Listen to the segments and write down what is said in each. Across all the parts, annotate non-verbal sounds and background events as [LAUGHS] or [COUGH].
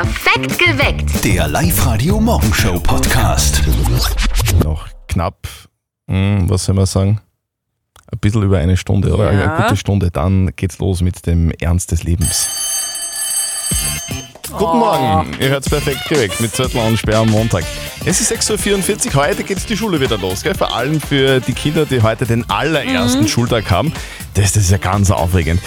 Perfekt geweckt. Der Live-Radio-Morgenshow-Podcast. Noch knapp, hm, was soll man sagen, ein bisschen über eine Stunde oder Ja. eine gute Stunde. Dann geht's los mit dem Ernst des Lebens. Guten Morgen, ihr hört's perfekt geweckt mit Zettel und Sperr am Montag. Es ist 6.44 Uhr, heute geht's die Schule wieder los. Gell? Vor allem für die Kinder, die heute den allerersten Schultag haben. Das, das ist ja ganz aufregend.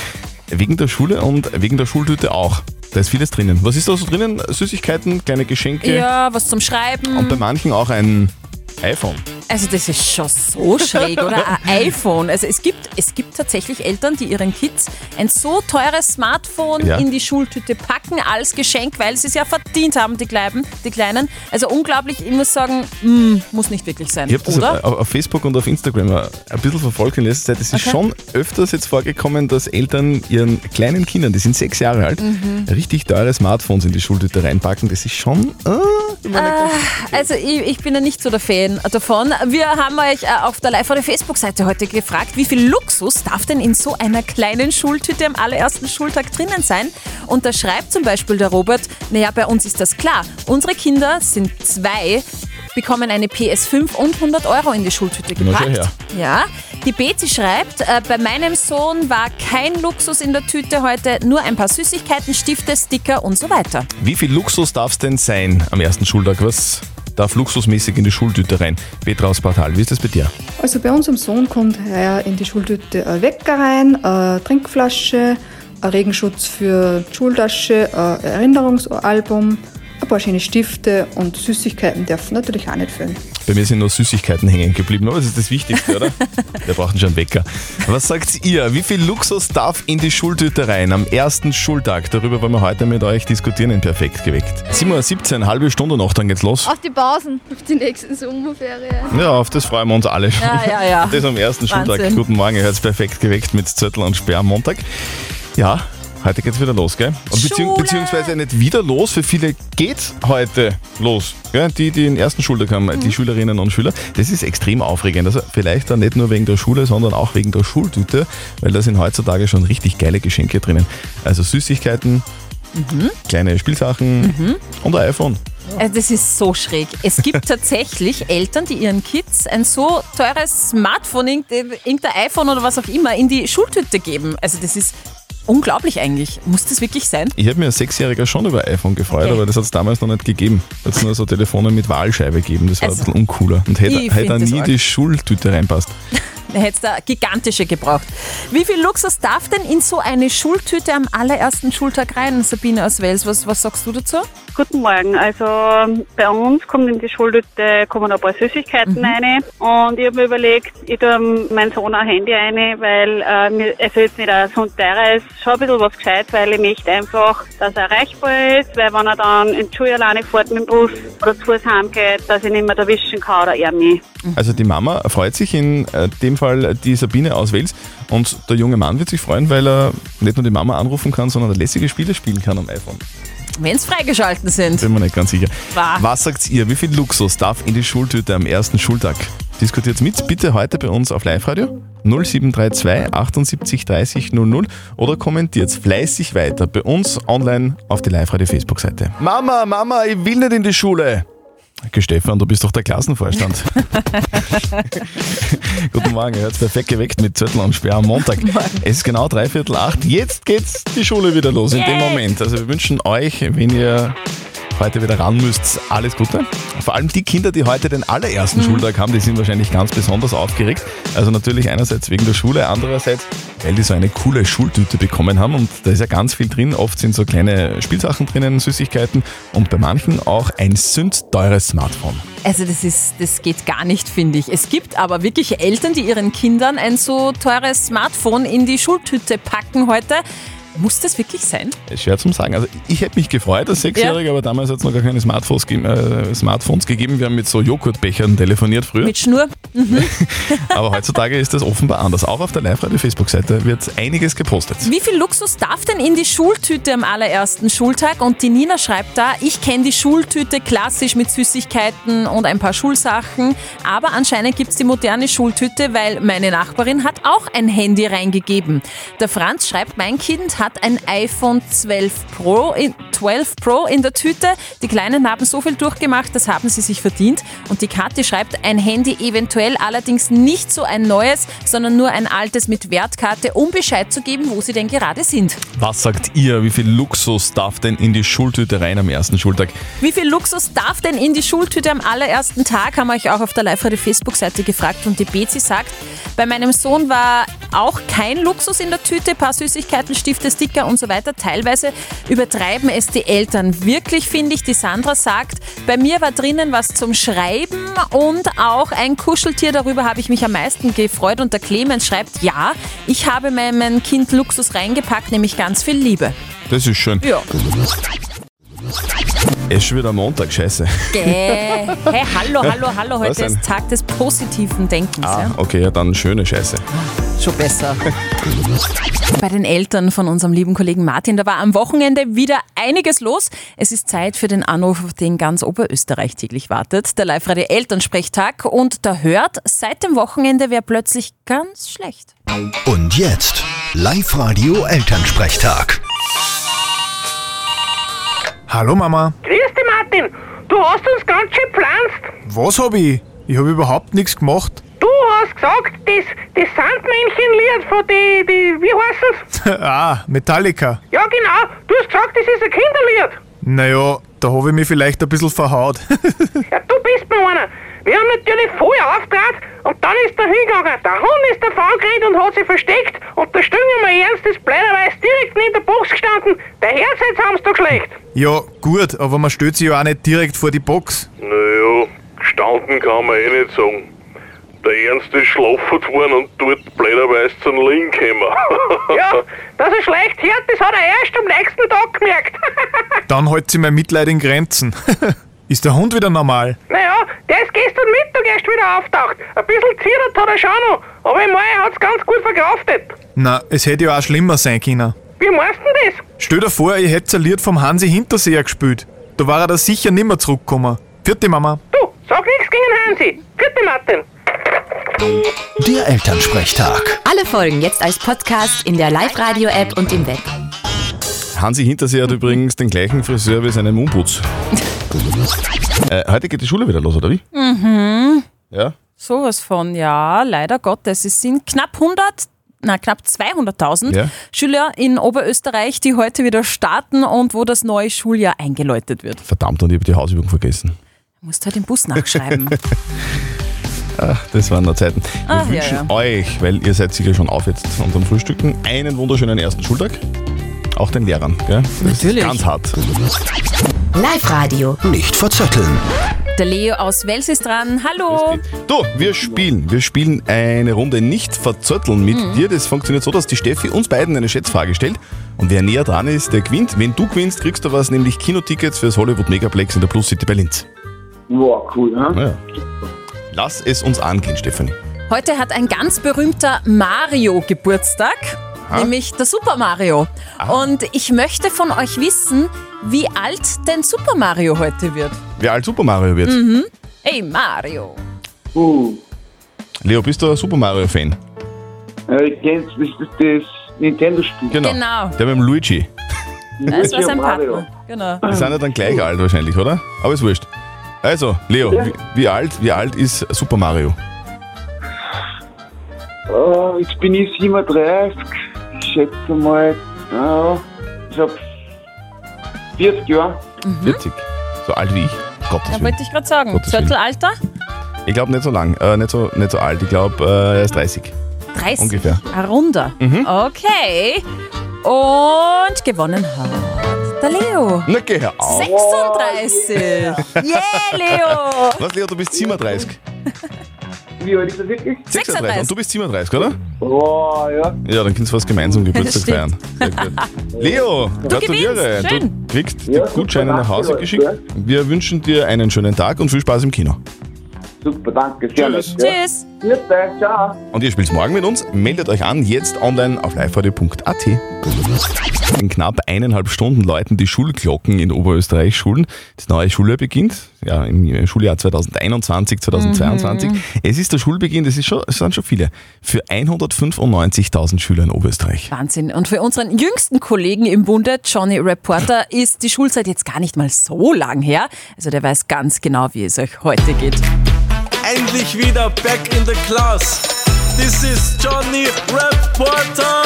Wegen der Schule und wegen der Schultüte auch. Da ist vieles drinnen. Was ist da so drinnen? Süßigkeiten, kleine Geschenke Ja, was zum Schreiben. und bei manchen auch ein iPhone. Also das ist schon so schräg, oder? Ein [LAUGHS] iPhone. Also es gibt, es gibt tatsächlich Eltern, die ihren Kids ein so teures Smartphone Ja. in die Schultüte packen als Geschenk, weil sie es ja verdient haben, die Kleinen. Die Kleinen. Also unglaublich, ich muss sagen, mm, muss nicht wirklich sein, Ich habe das oder? auf, auf Facebook und auf Instagram ein bisschen verfolgt in letzter Zeit. Es ist schon öfters jetzt vorgekommen, dass Eltern ihren kleinen Kindern, die sind sechs Jahre alt, Mhm. richtig teure Smartphones in die Schultüte reinpacken. Das ist schon. Äh, Also ich, ich bin ja nicht so der Fan davon. Wir haben euch äh, auf der live der Facebook-Seite heute gefragt, wie viel Luxus darf denn in so einer kleinen Schultüte am allerersten Schultag drinnen sein? Und da schreibt zum Beispiel der Robert, naja, bei uns ist das klar. Unsere Kinder sind zwei, bekommen eine PS5 und 100 Euro in die Schultüte gepackt. Ja, die Betsy schreibt, äh, bei meinem Sohn war kein Luxus in der Tüte heute, nur ein paar Süßigkeiten, Stifte, Sticker und so weiter. wie viel Luxus darf es denn sein am ersten Schultag? Was darf luxusmäßig in die Schultüte rein? Petra aus Portal, wie ist das bei dir? Also bei unserem Sohn kommt heuer in die Schultüte ein Wecker rein, eine Trinkflasche, ein Regenschutz für die Schultasche, ein Erinnerungsalbum, ein paar schöne Stifte und Süßigkeiten dürfen natürlich auch nicht fehlen. Bei mir sind nur Süßigkeiten hängen geblieben, aber das ist das Wichtigste, oder? [LAUGHS] Wir brauchen schon einen Wecker. Was sagt ihr? Wie viel Luxus darf in die Schultüte rein am ersten Schultag? Darüber wollen wir heute mit euch diskutieren in Perfekt geweckt. 7.17 Uhr, halbe Stunde noch, dann geht's los. Auf die Pausen, auf die nächsten Sommerferien. Ja, auf das freuen wir uns alle schon. Ja, ja, ja. Das am ersten Schultag. Wahnsinn. Guten Morgen, ihr hört's perfekt geweckt mit Zettel und Sperr am Montag. Ja, heute geht's wieder los, gell? Und beziehung, Schule. beziehungsweise nicht wieder los, für viele geht's heute los. Gell? Die, die den ersten Schultag haben, Mhm. die Schülerinnen und Schüler. Das ist extrem aufregend. Also vielleicht dann nicht nur wegen der Schule, sondern auch wegen der Schultüte, weil da sind heutzutage schon richtig geile Geschenke drinnen. Also Süßigkeiten, Mhm. kleine Spielsachen und ein iPhone. Also das ist so schräg. Es gibt tatsächlich [LAUGHS] Eltern, die ihren Kids ein so teures Smartphone, irgendein iPhone oder was auch immer, in die Schultüte geben. Also das ist unglaublich eigentlich. Muss das wirklich sein? Ich habe mir als Sechsjähriger schon über iPhone gefreut, Okay. aber das hat es damals noch nicht gegeben. Da hat es nur so Telefone mit Wahlscheibe gegeben. Das war Also, ein bisschen uncooler. Und hätte, das nie die Schultüte reinpasst. Da hätte es da gigantische gebraucht. Wie viel Luxus darf denn in so eine Schultüte am allerersten Schultag rein, Sabine aus Wels? Was, was sagst du dazu? Guten Morgen. Also bei uns kommt in die Schultüte kommen ein paar Süßigkeiten rein und ich habe mir überlegt, ich tue meinen Sohn ein Handy rein, weil äh, mir, also jetzt nicht ein so ein teures, schon ein bisschen was gescheit, weil ich möchte einfach, dass er erreichbar ist, weil wenn er dann in die Schule alleine fährt mit dem Bus oder zu Fuß heimgeht, dass ich nicht mehr erwischen kann oder er mich. Also die Mama freut sich in äh, dem Fall die Sabine aus Wels und der junge Mann wird sich freuen, weil er nicht nur die Mama anrufen kann, sondern lässige Spiele spielen kann am iPhone. Wenn es freigeschalten sind. Bin mir nicht ganz sicher. Wahr. Was sagt ihr? Wie viel Luxus darf in die Schultüte am ersten Schultag? Diskutiert mit bitte heute bei uns auf Live-Radio 0732 78 30 00 oder kommentiert fleißig weiter bei uns online auf die Live-Radio Facebook-Seite. Mama, Mama, ich will nicht in die Schule. Stefan, du bist doch der Klassenvorstand. [LAUGHS] Guten Morgen, ihr hört perfekt geweckt mit Zettel und Sperr am Montag. Es ist genau dreiviertel acht. Jetzt geht's die Schule wieder los in dem. Moment. Also wir wünschen euch, wenn ihr heute wieder ran müsst, alles Gute. Vor allem die Kinder, die heute den allerersten Mhm. Schultag haben, die sind wahrscheinlich ganz besonders aufgeregt. Also natürlich einerseits wegen der Schule, andererseits, weil die so eine coole Schultüte bekommen haben und da ist ja ganz viel drin. Oft sind so kleine Spielsachen drinnen, Süßigkeiten und bei manchen auch ein sündteures Smartphone. Also das ist, das geht gar nicht, finde ich. Es gibt aber wirklich Eltern, die ihren Kindern ein so teures Smartphone in die Schultüte packen heute. Muss das wirklich sein? Ist schwer zum sagen. Also ich hätte mich gefreut als Sechsjähriger, aber damals hat es noch gar keine Smartphones, ge äh, Smartphones gegeben. Wir haben mit so Joghurtbechern telefoniert früher. Mit Schnur? [LAUGHS] Aber heutzutage ist das offenbar anders. Auch auf der Live-Radio-Facebook-Seite wird einiges gepostet. Wie viel Luxus darf denn in die Schultüte am allerersten Schultag? Und die Nina schreibt da, ich kenne die Schultüte klassisch mit Süßigkeiten und ein paar Schulsachen. Aber anscheinend gibt es die moderne Schultüte, weil meine Nachbarin hat auch ein Handy reingegeben. Der Franz schreibt, mein Kind hat ein iPhone 12 Pro in, 12 Pro in der Tüte. Die Kleinen haben so viel durchgemacht, das haben sie sich verdient. Und die Kathi schreibt, ein Handy eventuell allerdings nicht so ein neues, sondern nur ein altes mit Wertkarte, um Bescheid zu geben, wo sie denn gerade sind. Was sagt ihr? Wie viel Luxus darf denn in die Schultüte rein am ersten Schultag? Wie viel Luxus darf denn in die Schultüte am allerersten Tag? Haben wir euch auch auf der Live-Radio Facebook-Seite gefragt und die Bezi sagt, bei meinem Sohn war auch kein Luxus in der Tüte, ein paar Süßigkeiten, Stifte, Sticker und so weiter. Teilweise übertreiben es die Eltern wirklich, finde ich. Die Sandra sagt, bei mir war drinnen was zum Schreiben und auch ein Kuscheltier. Darüber habe ich mich am meisten gefreut. Und der Clemens schreibt, ja, ich habe meinem Kind Luxus reingepackt, nämlich ganz viel Liebe. Das ist schön. Ja. Es ist schon wieder Montag, scheiße. Gäh. Hey, hallo, hallo, hallo. Was Heute denn? ist Tag des positiven Denkens. Ah, Ja? okay, ja dann schöne Scheiße. Schon besser. [LAUGHS] Bei den Eltern von unserem lieben Kollegen Martin, da war am Wochenende wieder einiges los. Es ist Zeit für den Anruf, auf den ganz Oberösterreich täglich wartet. Der Live-Radio Elternsprechtag. Und da hört seit dem Wochenende wer plötzlich ganz schlecht. Und jetzt Live-Radio Elternsprechtag. Hallo Mama. Grüß Martin. Du hast uns ganz schön gepflanzt. Was hab ich? Ich habe überhaupt nichts gemacht. Du hast gesagt, das, das Sandmännchenlied von die, die, wie heißt es? [LAUGHS] ah, Metallica. Ja, genau. Du hast gesagt, das ist ein Kinderlied. Naja, da habe ich mich vielleicht ein bisschen verhaut. [LAUGHS] Ja, du bist mir einer. Wir haben natürlich voll auftrat und dann ist er hingegangen. Der Hund ist davon gerannt und hat sich versteckt und der Stünger mal ernst ist blöderweise direkt neben der Box gestanden. Der Herz jetzt haben's da schlecht. ja, gut, aber man stellt sich ja auch nicht direkt vor die Box. Naja, gestanden kann man eh nicht sagen. Der Ernst ist schlafen worden und dort blöderweise zum Link gekommen. [LAUGHS] Ja, dass er schlecht hört, das hat er erst am nächsten Tag gemerkt. [LAUGHS] Dann hält sich mein Mitleid in Grenzen. [LAUGHS] Ist der Hund wieder normal? Naja, der ist gestern Mittag erst wieder auftaucht. Ein bisschen zittert hat er schon noch, aber ich meine, er hat's ganz gut verkraftet. Na, es hätte ja auch schlimmer sein können. Wie meinst du denn das? Stell dir vor, ich hätte ein Lied vom Hansi Hinterseher gespielt. Da war er da sicher nimmer zurückgekommen. Vierte Mama. Du, sag nichts gegen Hansi. Vierte Martin. Der Elternsprechtag. Alle Folgen jetzt als Podcast in der Live-Radio-App und im Web. Hansi Hintersee hat übrigens den gleichen Friseur wie seinen Mundputz. [LAUGHS] äh, heute geht die Schule wieder los, oder wie? Mhm. Ja? Sowas von, ja, leider Gottes. Es sind knapp 100, na knapp 200.000 Ja. Schüler in Oberösterreich, die heute wieder starten und wo das neue Schuljahr eingeläutet wird. Verdammt, und ich habe die Hausübung vergessen. Du musst halt den Bus nachschreiben. [LAUGHS] Das waren noch Zeiten. Wir ja, wünschen ja. euch, weil ihr seid sicher schon auf jetzt von unserem Frühstücken, einen wunderschönen ersten Schultag. Auch den Lehrern, gell? Das Natürlich. Ganz hart. Live-Radio. Nicht verzetteln. Der Leo aus Wels ist dran. Hallo. Du, wir spielen. Wir spielen eine Runde nicht verzötteln mit Mhm. dir. Das funktioniert so, dass die Steffi uns beiden eine Schätzfrage stellt. Und wer näher dran ist, der gewinnt. Wenn du gewinnst, kriegst du was, nämlich Kinotickets fürs Hollywood Megaplex in der Plus City bei Linz. Wow, cool, ne? Naja. Lass es uns angehen, Stefanie. Heute hat ein ganz berühmter Mario Geburtstag, nämlich der Super Mario. Und ich möchte von euch wissen, wie alt denn Super Mario heute wird. Wer alt Super Mario wird. Mhm. Hey Mario. Uh, Leo, bist du ein Super Mario-Fan? äh, ich kenn's, das ist das Nintendo-Spiel. Genau. Genau. Der mit dem Luigi. Das war sein. Partner. Genau. Die sind ja dann gleich alt wahrscheinlich, oder? Aber ist wurscht. Also, Leo, wie, wie, alt, wie alt ist Super Mario? Oh, jetzt bin ich 37, ich schätze mal, ja, ich hab 40 Jahre. 40. So alt wie ich. Gottes Ja, Willen. wollte ich gerade sagen. Gottes Willen. Zörtelalter? Ich glaube nicht so lang, äh, nicht, so, nicht so alt. Ich glaube, äh, er ist 30. 30. Ungefähr. Ein Runder. Okay. Und gewonnen hat der Leo. Na, geh hör auf. 36. [LAUGHS] Yeah, Leo. Was, Leo, du bist 37. [LAUGHS] Wie alt ist er wirklich? 36. Und du bist 37, oder? Oh, ja. Ja, dann kannst du was gemeinsam Geburtstag [LAUGHS] feiern. Sehr gut. Leo, [LAUGHS] gratuliere. gewinnst. Schön. Du kriegst Ja, die Gutscheine super, nach Hause geschickt. Wir wünschen dir einen schönen Tag und viel Spaß im Kino. Super, danke. Sehr Tschüss. nett. Tschüss. Bitte, ciao. Und ihr spielt morgen mit uns. Meldet euch an, jetzt online auf liveradio.at. In knapp eineinhalb Stunden läuten die Schulglocken in Oberösterreich Schulen. Das neue Schuljahr beginnt, ja, im Schuljahr 2021, 2022. Es ist der Schulbeginn, das, ist schon, das sind schon viele, für 195.000 Schüler in Oberösterreich. Wahnsinn. Und für unseren jüngsten Kollegen im Bunde, Johnny Reporter, [LAUGHS] ist die Schulzeit jetzt gar nicht mal so lang her. Also der weiß ganz genau, wie es euch heute geht. Endlich wieder back in the class. This is Johnny Reporter.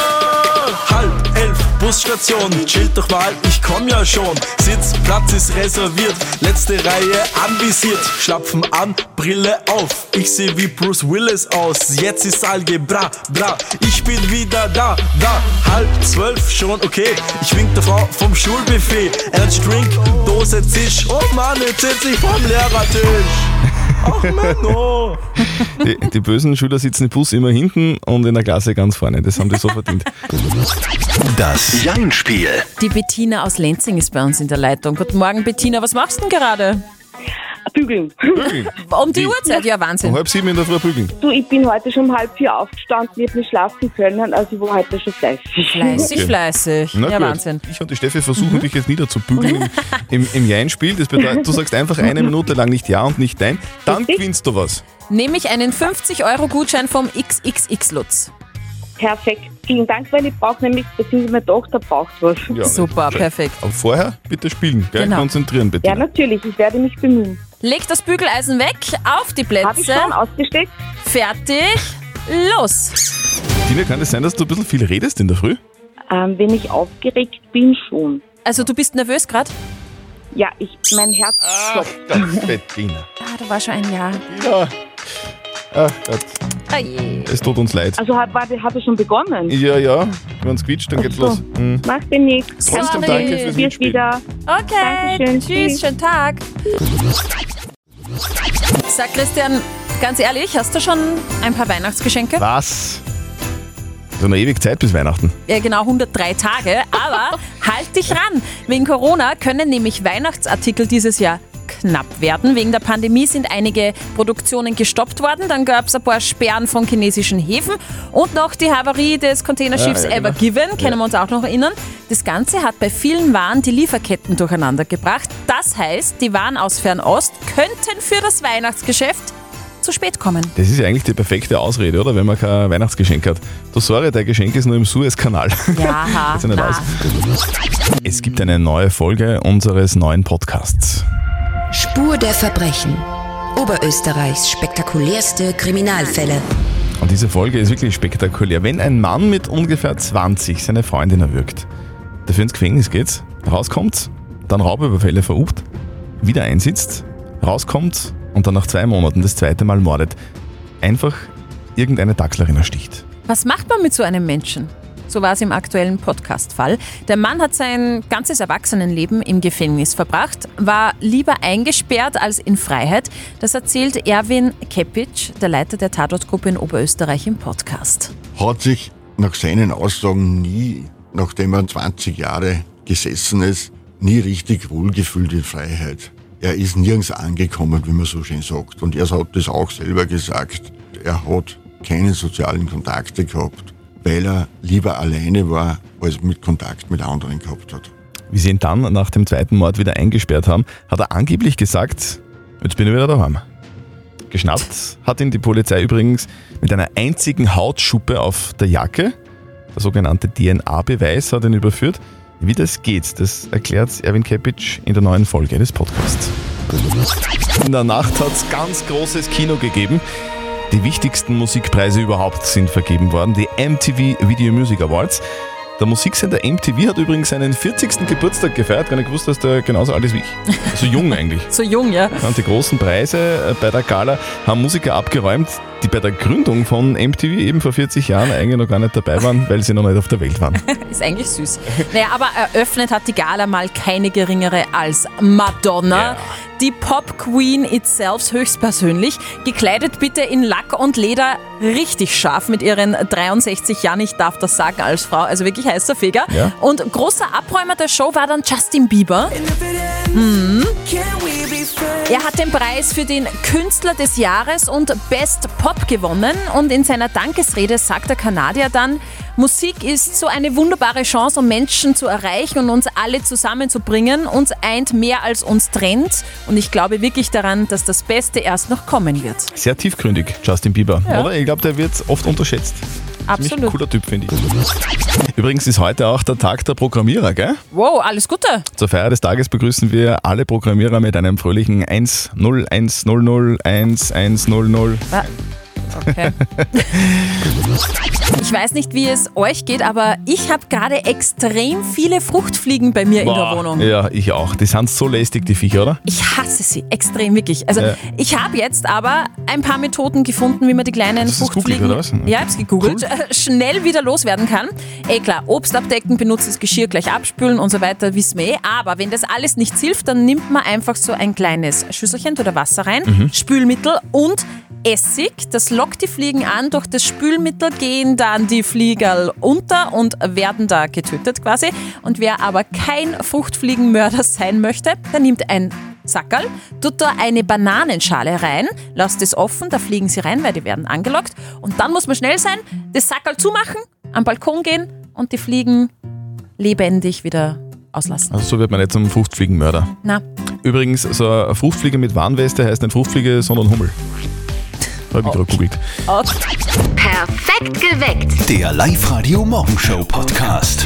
Halb elf, Busstation, chillt doch mal, ich komm ja schon. Sitzplatz ist reserviert, letzte Reihe anvisiert. Schlapfen an, Brille auf, ich seh wie Bruce Willis aus. Jetzt ist Algebra, bra, ich bin wieder da, da. Halb zwölf schon, okay, ich wink der Frau vom Schulbuffet. Energy Drink, Dose Zisch, oh Mann, jetzt sitz ich vom Lehrertisch. Ach Menno. Die, die bösen Schüler sitzen im Bus immer hinten und in der Klasse ganz vorne. Das haben die so verdient. Das Jein-Spiel. Die Bettina aus Lenzing ist bei uns in der Leitung. Guten Morgen, Bettina. Was machst du denn gerade? Bügeln. Bügeln. Um die Uhrzeit? Ja, Wahnsinn. Um halb sieben in der Früh bügeln. Du, ich bin heute schon um halb vier aufgestanden, ich habe nicht schlafen können, also ich war heute schon fleißig. Fleißig, fleißig. Na ja, gut. Wahnsinn. Ich und die Steffi versuchen dich jetzt niederzubügeln im, [LAUGHS] im, im Jein-Spiel. Das bedeutet, du sagst einfach eine [LAUGHS] Minute lang nicht Ja und nicht Nein. Dann gewinnst du was. Nehme ich einen 50-Euro-Gutschein vom XXX Lutz. Perfekt. Vielen Dank, weil ich brauche nämlich, beziehungsweise meine Tochter braucht was. Ja, Super, perfekt. Aber vorher bitte spielen, gell? Genau. Konzentrieren bitte. Ja, natürlich, ich werde mich bemühen. Leg das Bügeleisen weg, auf die Plätze. Habe ich schon ausgesteckt? Fertig, los. Tina, kann es sein, dass du ein bisschen viel redest in der Früh? Ähm, wenn ich aufgeregt bin, schon. Also du bist nervös gerade? Ja, ich, mein Herz klopft. Bettina. Ah, da war schon ein Ja. Ja. Ach Gott, Ah je. es tut uns leid. Also hat, war, hat er schon begonnen? Ja, ja, wenn es quietscht, dann geht's so. los. Hm. Macht dir nichts. Trotzdem danke fürs Bis wieder. Okay, Dankeschön. tschüss, Tschüss. schönen Tag. Sag Christian, ganz ehrlich, hast du schon ein paar Weihnachtsgeschenke? Was? So noch ewig Zeit bis Weihnachten. Ja, genau 103 Tage, aber [LAUGHS] halt dich ran. Wegen Corona können nämlich Weihnachtsartikel dieses Jahr knapp werden. Wegen der Pandemie sind einige Produktionen gestoppt worden. Dann gab es ein paar Sperren von chinesischen Häfen und noch die Havarie des Containerschiffs Ja, ja, genau. Ever Given, können wir uns auch noch erinnern. Das Ganze hat bei vielen Waren die Lieferketten durcheinander gebracht. Das heißt, die Waren aus Fernost könnten für das Weihnachtsgeschäft zu spät kommen. Das ist ja eigentlich die perfekte Ausrede, oder? Wenn man kein Weihnachtsgeschenk hat. Du, sorry, dein Geschenk ist nur im Suezkanal. Ja, Geht [LAUGHS] ja. Es gibt eine neue Folge unseres neuen Podcasts. Spur der Verbrechen. Oberösterreichs spektakulärste Kriminalfälle. Und diese Folge ist wirklich spektakulär. Wenn ein Mann mit ungefähr 20 seine Freundin erwürgt, dafür ins Gefängnis geht, rauskommt, dann Raubüberfälle verübt, wieder einsitzt, rauskommt und dann nach zwei Monaten das zweite Mal mordet, einfach irgendeine Dachslerin ersticht. Was macht man mit so einem Menschen? So war es im aktuellen Podcast-Fall. Der Mann hat sein ganzes Erwachsenenleben im Gefängnis verbracht, war lieber eingesperrt als in Freiheit. Das erzählt Erwin Kepic, der Leiter der Tatortgruppe in Oberösterreich im Podcast. hat sich nach seinen Aussagen nie, nachdem er 20 Jahre gesessen ist, nie richtig wohlgefühlt in Freiheit. Er ist nirgends angekommen, wie man so schön sagt. Und er hat das auch selber gesagt. Er hat keine sozialen Kontakte gehabt, weil er lieber alleine war, als mit Kontakt mit anderen gehabt hat. Wie sie ihn dann nach dem zweiten Mord wieder eingesperrt haben, hat er angeblich gesagt, jetzt bin ich wieder daheim. Geschnappt hat ihn die Polizei übrigens mit einer einzigen Hautschuppe auf der Jacke. Der sogenannte DNA-Beweis hat ihn überführt. Wie das geht, das erklärt Erwin Kepic in der neuen Folge des Podcasts. In der Nacht hat es ganz großes Kino gegeben. Die wichtigsten Musikpreise überhaupt sind vergeben worden, die MTV Video Music Awards. Der Musiksender MTV hat übrigens seinen 40. Geburtstag gefeiert. Gar nicht gewusst, dass der genauso alt ist wie ich. So jung eigentlich. [LAUGHS] So jung, ja. Und die großen Preise äh, bei der Gala haben Musiker abgeräumt, die bei der Gründung von MTV eben vor 40 Jahren eigentlich noch gar nicht dabei waren, weil sie noch nicht auf der Welt waren. [LAUGHS] Ist eigentlich süß. Naja, aber eröffnet hat die Gala mal keine geringere als Madonna. Die Pop Queen itself höchstpersönlich. Gekleidet bitte in Lack und Leder richtig scharf mit ihren 63 Jahren. Ich darf das sagen als Frau. Also wirklich heißer Feger. Ja. Und großer Abräumer der Show war dann Justin Bieber. Mhm. Er hat den Preis für den Künstler des Jahres und Best Pop gewonnen und in seiner Dankesrede sagt der Kanadier dann, Musik ist so eine wunderbare Chance, um Menschen zu erreichen und uns alle zusammenzubringen. Uns eint mehr als uns trennt und ich glaube wirklich daran, dass das Beste erst noch kommen wird. Sehr tiefgründig, Justin Bieber. Ja. Oder? Ich glaube, der wird oft unterschätzt. Ziemlich Absolut. cooler Typ, finde ich. Übrigens ist heute auch der Tag der Programmierer, gell? Wow, alles Gute. Zur Feier des Tages begrüßen wir alle Programmierer mit einem fröhlichen 1 0 1 0 0 1 1 0 0. Ah, Okay. [LAUGHS] Ich weiß nicht, wie es euch geht, aber ich habe gerade extrem viele Fruchtfliegen bei mir in der Boah, Wohnung. Ja, ich auch. Die sind so lästig, die Viecher, oder? Ich hasse sie extrem, wirklich. Also Ja. ich habe jetzt aber ein paar Methoden gefunden, wie man die kleinen Hast Fruchtfliegen googelt, oder was? ja, ich hab's gegoogelt, äh, schnell wieder loswerden kann. Eh klar, Obst abdecken, benutztes Geschirr gleich abspülen und so weiter, wissen wir eh. Aber wenn das alles nichts hilft, dann nimmt man einfach so ein kleines Schüsselchen oder Wasser rein, Mhm. Spülmittel und Essig. Das lockt die Fliegen an. Durch das Spülmittel gehen dann die Fliegerl unter und werden da getötet quasi. Und wer aber kein Fruchtfliegenmörder sein möchte, der nimmt ein Sackerl, tut da eine Bananenschale rein, lasst es offen, da fliegen sie rein, weil die werden angelockt. Und dann muss man schnell sein, das Sackerl zumachen, am Balkon gehen und die Fliegen lebendig wieder auslassen. Also so wird man nicht zum Fruchtfliegenmörder. Na, Übrigens, so eine Fruchtfliege mit Warnweste heißt nicht Fruchtfliege, sondern Hummel. Habe ich gerade gegoogelt. Perfekt geweckt. Der Live-Radio Morgenshow Podcast.